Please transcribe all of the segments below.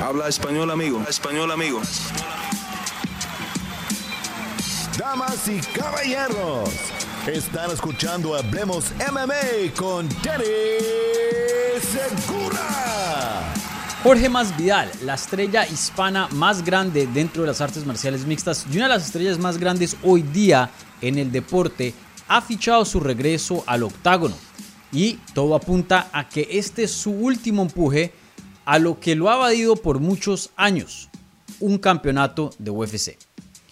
Habla español, amigo. Español, amigo. Damas y caballeros, están escuchando Hablemos MMA con Danny Segura. Jorge Masvidal, la estrella hispana más grande dentro de las artes marciales mixtas y una de las estrellas más grandes hoy día en el deporte, ha fichado su regreso al octágono. Y todo apunta a que este es su último empuje a lo que lo ha evadido por muchos años, un campeonato de UFC.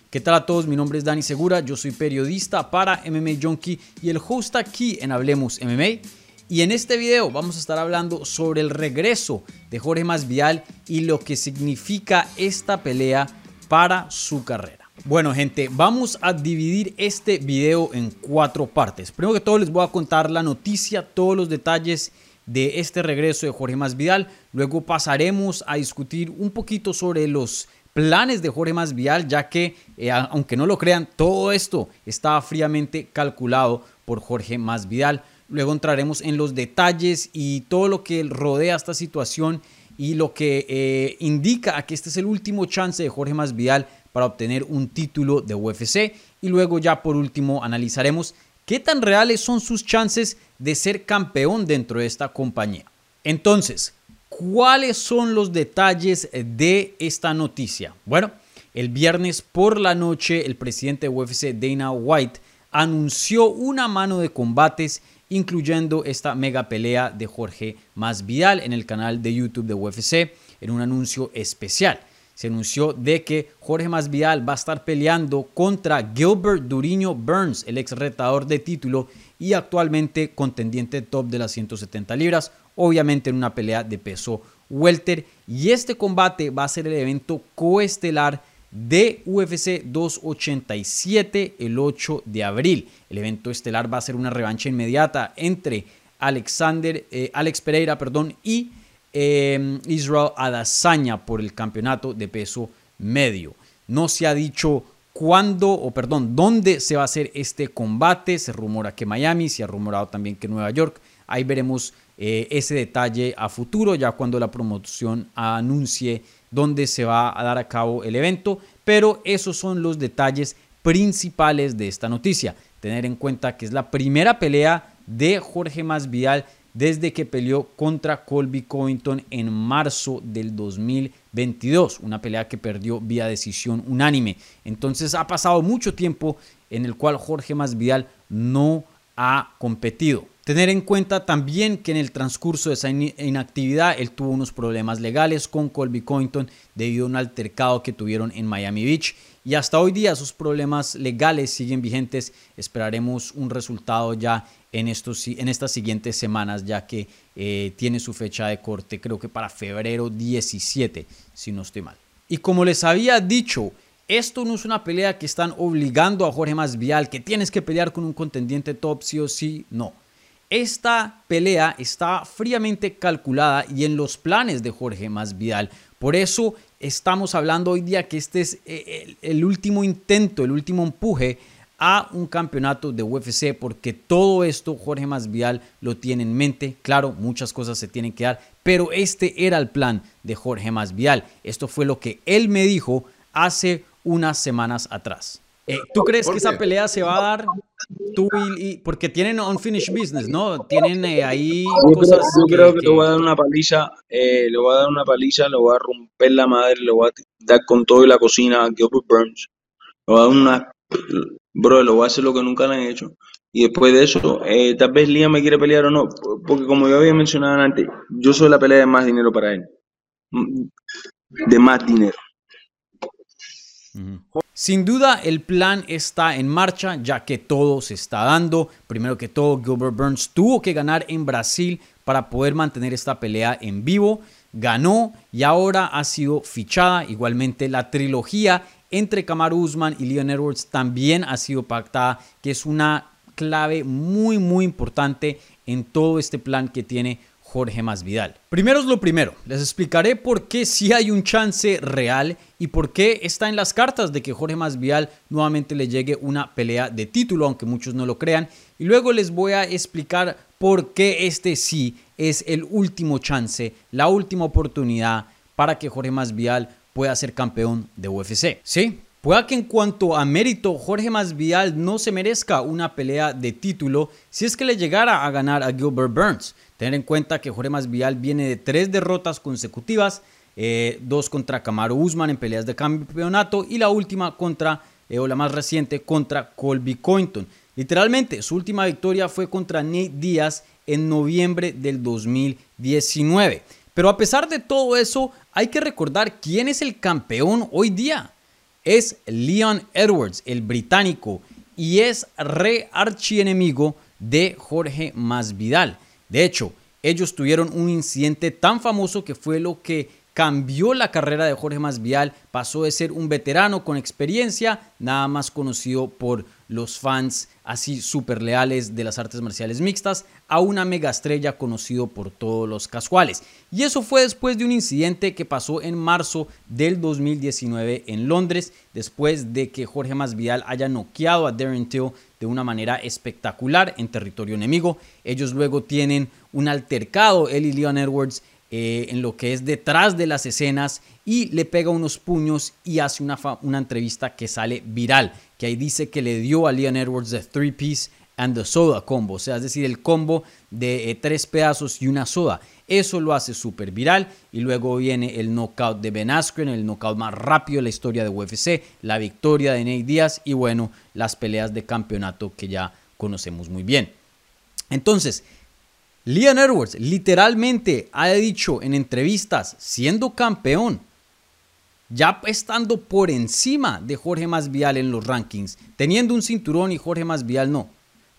¿Qué tal a todos? Mi nombre es Dani Segura, yo soy periodista para MMA Junkie y el host aquí en Hablemos MMA. Y en este video vamos a estar hablando sobre el regreso de Jorge Masvidal y lo que significa esta pelea para su carrera. Bueno gente, vamos a dividir este video en cuatro partes. Primero que todo les voy a contar la noticia, todos los detalles de este regreso de Jorge Masvidal. Luego pasaremos a discutir un poquito sobre los planes de Jorge Masvidal, ya que, eh, aunque no lo crean, todo esto estaba fríamente calculado por Jorge Masvidal. Luego entraremos en los detalles y todo lo que rodea esta situación y lo que eh, indica que este es el último chance de Jorge Masvidal para obtener un título de UFC. Y luego ya por último analizaremos qué tan reales son sus chances de ser campeón dentro de esta compañía. Entonces, ¿cuáles son los detalles de esta noticia? Bueno, el viernes por la noche el presidente de UFC Dana White anunció una mano de combates incluyendo esta mega pelea de Jorge Masvidal en el canal de YouTube de UFC en un anuncio especial. Se anunció de que Jorge Masvidal va a estar peleando contra Gilbert Duriño Burns, el ex retador de título y actualmente contendiente top de las 170 libras, obviamente en una pelea de peso welter. Y este combate va a ser el evento coestelar de UFC 287 el 8 de abril. El evento estelar va a ser una revancha inmediata entre Alexander, eh, Alex Pereira perdón, y eh, Israel Adesanya por el campeonato de peso medio. No se ha dicho cuándo, o perdón, dónde se va a hacer este combate. Se rumora que Miami, se ha rumorado también que Nueva York. Ahí veremos eh, ese detalle a futuro, ya cuando la promoción anuncie dónde se va a dar a cabo el evento. Pero esos son los detalles principales de esta noticia. Tener en cuenta que es la primera pelea de Jorge Masvidal desde que peleó contra Colby Covington en marzo del 2022, una pelea que perdió vía decisión unánime. Entonces ha pasado mucho tiempo en el cual Jorge Masvidal no ha competido. Tener en cuenta también que en el transcurso de esa inactividad él tuvo unos problemas legales con Colby Covington debido a un altercado que tuvieron en Miami Beach y hasta hoy día esos problemas legales siguen vigentes. Esperaremos un resultado ya en, estos, en estas siguientes semanas ya que eh, tiene su fecha de corte creo que para febrero 17 si no estoy mal. Y como les había dicho, esto no es una pelea que están obligando a Jorge Masvidal que tienes que pelear con un contendiente top sí o sí, no esta pelea está fríamente calculada y en los planes de Jorge Masvidal. Por eso estamos hablando hoy día que este es eh, el, último intento, el último empuje a un campeonato de UFC porque todo esto Jorge Masvidal lo tiene en mente. Claro, muchas cosas se tienen que dar, pero este era el plan de Jorge Masvidal. Esto fue lo que él me dijo hace unas semanas atrás. Eh, ¿Tú crees que esa pelea se va a dar? Tú y, porque tienen unfinished business, ¿no? Tienen eh, ahí cosas. Yo creo que, le voy a dar una paliza, eh, le voy a dar una paliza, le voy a romper la madre, le voy a dar con todo y la cocina a Gilbert Burns. Le voy a dar una. Bro, le voy a hacer lo que nunca le han hecho. Y después de eso, eh, tal vez Liam me quiere pelear o no. Porque como yo había mencionado antes, yo soy la pelea de más dinero para él. Mm, de más dinero. Sin duda el plan está en marcha ya que todo se está dando. Primero que todo, Gilbert Burns tuvo que ganar en Brasil para poder mantener esta pelea en vivo. Ganó y ahora ha sido fichada. Igualmente la trilogía entre Kamaru Usman y Leon Edwards también ha sido pactada, que es una clave muy muy importante en todo este plan que tiene Jorge Masvidal. Primero es lo primero, les explicaré por qué sí hay un chance real y por qué está en las cartas de que Jorge Masvidal nuevamente le llegue una pelea de título, aunque muchos no lo crean. Y luego les voy a explicar por qué este sí es el último chance, la última oportunidad para que Jorge Masvidal pueda ser campeón de UFC. Sí, pueda que en cuanto a mérito Jorge Masvidal no se merezca una pelea de título si es que le llegara a ganar a Gilbert Burns. Tener en cuenta que Jorge Masvidal viene de tres derrotas consecutivas, eh, dos contra Camaro Usman en peleas de campeonato y la última contra, eh, o la más reciente, contra Colby Cointon. Literalmente, su última victoria fue contra Nate Díaz en noviembre del 2019. Pero a pesar de todo eso, hay que recordar quién es el campeón hoy día. Es Leon Edwards, el británico, y es re archienemigo de Jorge Masvidal. De hecho, ellos tuvieron un incidente tan famoso que fue lo que cambió la carrera de Jorge Masvidal, pasó de ser un veterano con experiencia, nada más conocido por los fans así súper leales de las artes marciales mixtas, a una mega estrella conocido por todos los casuales. Y eso fue después de un incidente que pasó en marzo del 2019 en Londres, después de que Jorge Masvidal haya noqueado a Darren Till de una manera espectacular en territorio enemigo. Ellos luego tienen un altercado, él y Leon Edwards, eh, en lo que es detrás de las escenas y le pega unos puños y hace una, una entrevista que sale viral, que ahí dice que le dio a Leon Edwards the three piece and the soda combo, o sea, es decir, el combo de eh, tres pedazos y una soda. Eso lo hace súper viral y luego viene el knockout de Ben Askren, el knockout más rápido de la historia de UFC, la victoria de Nate Díaz y bueno, las peleas de campeonato que ya conocemos muy bien. Entonces, Leon Edwards literalmente ha dicho en entrevistas, siendo campeón, ya estando por encima de Jorge Masvidal en los rankings, teniendo un cinturón y Jorge Masvidal no.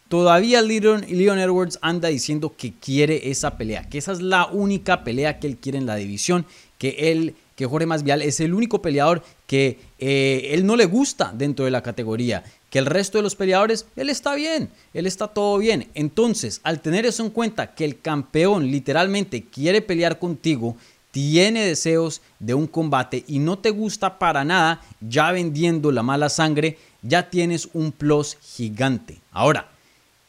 Todavía Leon, Edwards anda diciendo que quiere esa pelea, que esa es la única pelea que él quiere en la división, que él, que Jorge Masvidal es el único peleador que eh, él no le gusta dentro de la categoría, que el resto de los peleadores, él está bien, él está todo bien. Entonces, al tener eso en cuenta, que el campeón literalmente quiere pelear contigo, tiene deseos de un combate y no te gusta para nada, ya vendiendo la mala sangre, ya tienes un plus gigante. Ahora,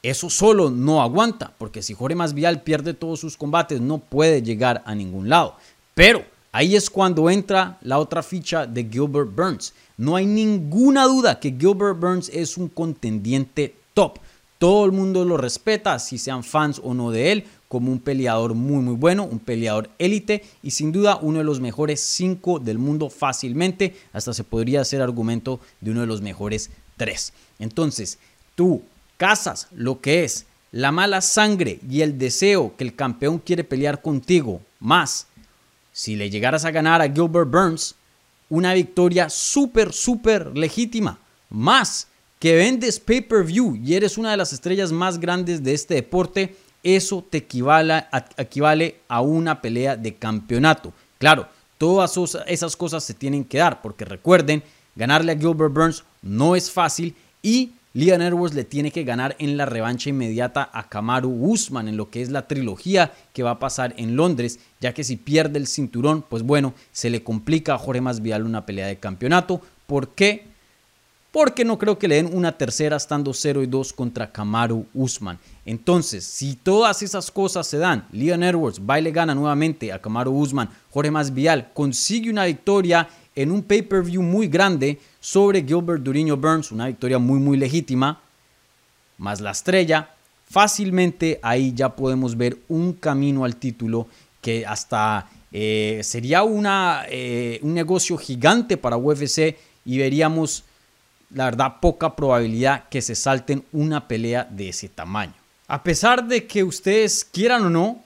eso solo no aguanta, porque si Jorge Masvidal pierde todos sus combates, no puede llegar a ningún lado. Pero ahí es cuando entra la otra ficha de Gilbert Burns. No hay ninguna duda que Gilbert Burns es un contendiente top. Todo el mundo lo respeta, si sean fans o no de él, como un peleador muy muy bueno, un peleador élite y sin duda uno de los mejores cinco del mundo fácilmente. Hasta se podría hacer argumento de uno de los mejores tres. Entonces, tú casas lo que es la mala sangre y el deseo que el campeón quiere pelear contigo, más si le llegaras a ganar a Gilbert Burns, una victoria súper, súper legítima. Más que vendes pay-per-view y eres una de las estrellas más grandes de este deporte, eso te equivale a, una pelea de campeonato. Claro, todas esas cosas se tienen que dar, porque recuerden, ganarle a Gilbert Burns no es fácil y Leon Edwards le tiene que ganar en la revancha inmediata a Kamaru Usman en lo que es la trilogía que va a pasar en Londres, ya que si pierde el cinturón, pues bueno, se le complica a Jorge Masvidal una pelea de campeonato. ¿Por qué? Porque no creo que le den una tercera estando 0 y 2 contra Kamaru Usman. Entonces, si todas esas cosas se dan, Leon Edwards va y le gana nuevamente a Kamaru Usman, Jorge Masvidal consigue una victoria en un pay-per-view muy grande sobre Gilbert Duriño Burns, una victoria muy muy legítima, más la estrella, fácilmente ahí ya podemos ver un camino al título que hasta eh, sería una, eh, un negocio gigante para UFC y veríamos, la verdad, poca probabilidad que se salten una pelea de ese tamaño. A pesar de que ustedes quieran o no,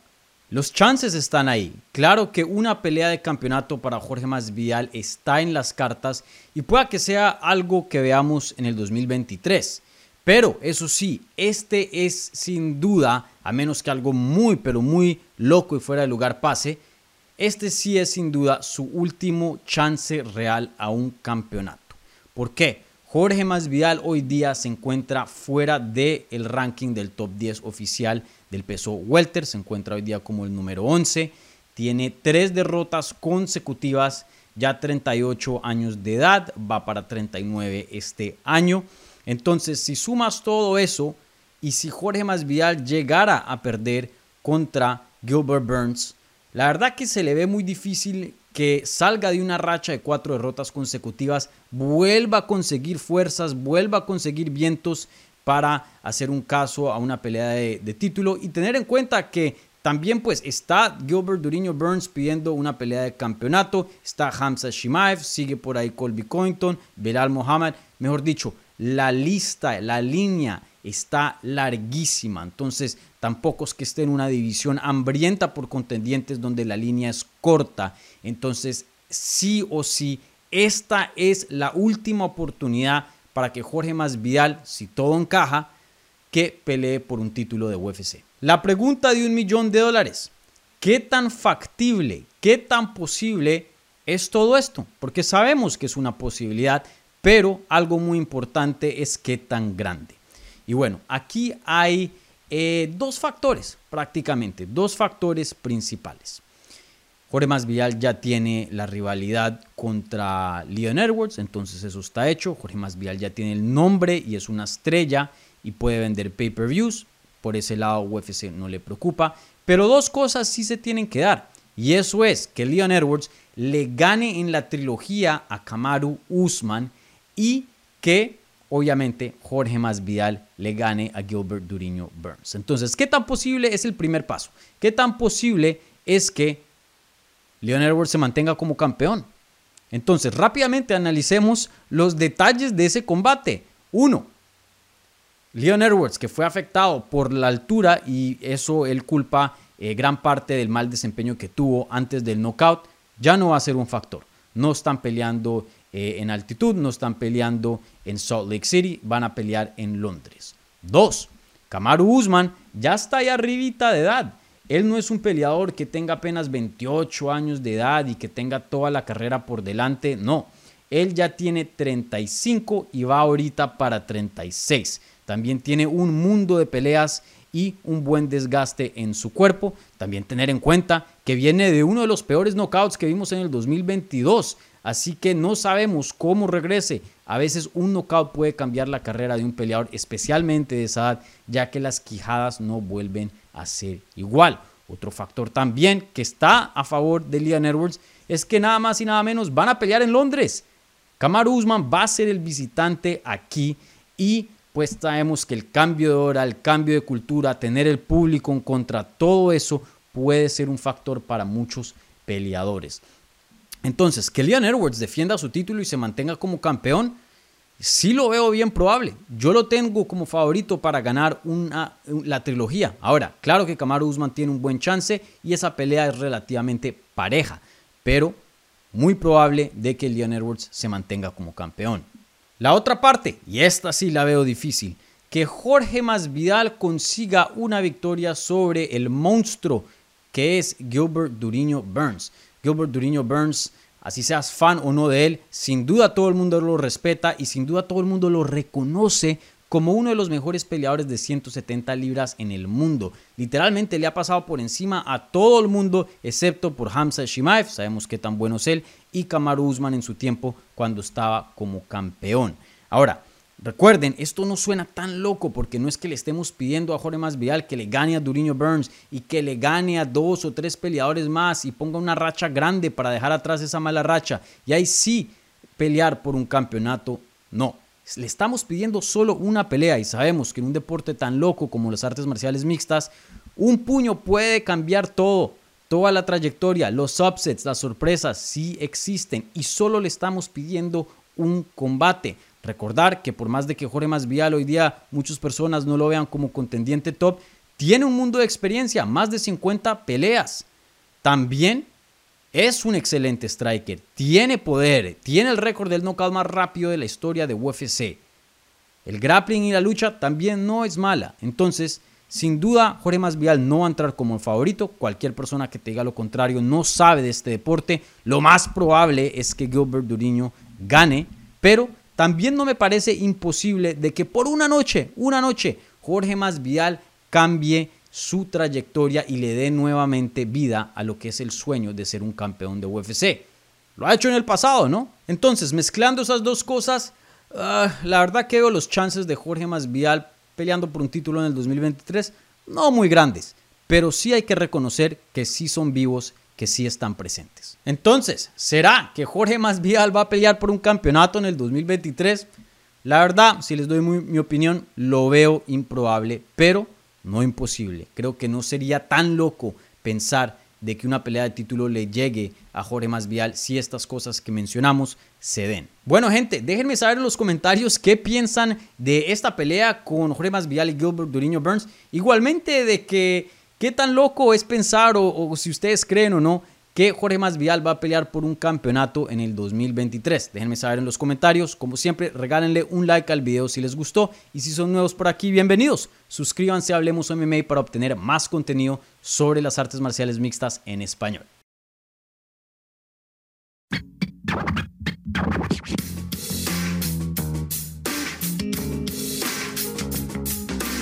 los chances están ahí. Claro que una pelea de campeonato para Jorge Masvidal está en las cartas y pueda que sea algo que veamos en el 2023. Pero eso sí, este es sin duda, a menos que algo muy pero muy loco y fuera de lugar pase, este sí es sin duda su último chance real a un campeonato. ¿Por qué? Jorge Masvidal hoy día se encuentra fuera del ranking del top 10 oficial del peso welter, se encuentra hoy día como el número 11, tiene tres derrotas consecutivas, ya 38 años de edad, va para 39 este año. Entonces, si sumas todo eso y si Jorge Masvidal llegara a perder contra Gilbert Burns, la verdad que se le ve muy difícil que salga de una racha de cuatro derrotas consecutivas, vuelva a conseguir fuerzas, vuelva a conseguir vientos para hacer un caso a una pelea de, título y tener en cuenta que también pues está Gilbert Duriño Burns pidiendo una pelea de campeonato, está Hamza Shimaev, sigue por ahí Colby Cointon, Belal Mohamed, mejor dicho, la lista, la línea está larguísima, entonces tampoco es que esté en una división hambrienta por contendientes donde la línea es corta, entonces sí o sí, esta es la última oportunidad para que Jorge Masvidal, si todo encaja, que pelee por un título de UFC. La pregunta de un millón de dólares. ¿Qué tan factible, qué tan posible es todo esto? Porque sabemos que es una posibilidad, pero algo muy importante es qué tan grande. Y bueno, aquí hay eh, dos factores prácticamente, dos factores principales. Jorge Masvidal ya tiene la rivalidad contra Leon Edwards, entonces eso está hecho. Jorge Masvidal ya tiene el nombre y es una estrella y puede vender pay-per-views. Por ese lado UFC no le preocupa. Pero dos cosas sí se tienen que dar. Y eso es que Leon Edwards le gane en la trilogía a Kamaru Usman y que obviamente Jorge Masvidal le gane a Gilbert Duriño Burns. Entonces, ¿qué tan posible es el primer paso? ¿Qué tan posible es que Leon Edwards se mantenga como campeón? Entonces, rápidamente analicemos los detalles de ese combate. Uno, Leon Edwards, que fue afectado por la altura y eso él culpa eh, gran parte del mal desempeño que tuvo antes del knockout, ya no va a ser un factor. No están peleando eh, en altitud, no están peleando en Salt Lake City, van a pelear en Londres. Dos, Kamaru Usman ya está ahí arribita de edad. Él no es un peleador que tenga apenas 28 años de edad y que tenga toda la carrera por delante, no. Él ya tiene 35 y va ahorita para 36. También tiene un mundo de peleas y un buen desgaste en su cuerpo. También tener en cuenta que viene de uno de los peores knockouts que vimos en el 2022. Así que no sabemos cómo regrese. A veces un knockout puede cambiar la carrera de un peleador, especialmente de esa edad, ya que las quijadas no vuelven a ser igual. Otro factor también que está a favor de Leon Edwards es que nada más y nada menos van a pelear en Londres. Kamaru Usman va a ser el visitante aquí y pues sabemos que el cambio de hora, el cambio de cultura, tener el público en contra, todo eso puede ser un factor para muchos peleadores. Entonces, que Leon Edwards defienda su título y se mantenga como campeón, sí lo veo bien probable. Yo lo tengo como favorito para ganar la trilogía. Ahora, claro que Kamaru Usman tiene un buen chance y esa pelea es relativamente pareja, pero muy probable de que Leon Edwards se mantenga como campeón. La otra parte, y esta sí la veo difícil, que Jorge Masvidal consiga una victoria sobre el monstruo que es Gilbert Duriño Burns. Gilbert Duriño Burns, así seas fan o no de él, sin duda todo el mundo lo respeta y sin duda todo el mundo lo reconoce como uno de los mejores peleadores de 170 libras en el mundo. Literalmente le ha pasado por encima a todo el mundo, excepto por Hamza Shimaev, sabemos qué tan bueno es él, y Kamaru Usman en su tiempo cuando estaba como campeón. Ahora, Recuerden, esto no suena tan loco porque no es que le estemos pidiendo a Jorge Masvidal que le gane a Duriño Burns y que le gane a dos o tres peleadores más y ponga una racha grande para dejar atrás esa mala racha y ahí sí pelear por un campeonato. No, le estamos pidiendo solo una pelea y sabemos que en un deporte tan loco como las artes marciales mixtas, un puño puede cambiar todo, toda la trayectoria, los upsets, las sorpresas sí existen y solo le estamos pidiendo un combate. Recordar que por más de que Jorge Masvidal hoy día muchas personas no lo vean como contendiente top, tiene un mundo de experiencia, más de 50 peleas. También es un excelente striker, tiene poder, tiene el récord del knockout más rápido de la historia de UFC. El grappling y la lucha también no es mala. Entonces, sin duda, Jorge Masvidal no va a entrar como el favorito. Cualquier persona que te diga lo contrario no sabe de este deporte. Lo más probable es que Gilbert Duriño gane, pero también no me parece imposible de que por una noche, una noche, Jorge Masvidal cambie su trayectoria y le dé nuevamente vida a lo que es el sueño de ser un campeón de UFC. Lo ha hecho en el pasado, ¿no? Entonces, mezclando esas dos cosas, ah, la verdad que veo los chances de Jorge Masvidal peleando por un título en el 2023 no muy grandes, pero sí hay que reconocer que sí son vivos, que sí están presentes. Entonces, ¿será que Jorge Masvidal va a pelear por un campeonato en el 2023? La verdad, si les doy mi opinión, lo veo improbable, pero no imposible. Creo que no sería tan loco pensar de que una pelea de título le llegue a Jorge Masvidal si estas cosas que mencionamos se den. Bueno, gente, déjenme saber en los comentarios qué piensan de esta pelea con Jorge Masvidal y Gilbert Duriño Burns. Igualmente de que qué tan loco es pensar o, si ustedes creen o no que Jorge Masvidal va a pelear por un campeonato en el 2023. Déjenme saber en los comentarios. Como siempre, regálenle un like al video si les gustó. Y si son nuevos por aquí, bienvenidos. Suscríbanse a Hablemos MMA para obtener más contenido sobre las artes marciales mixtas en español.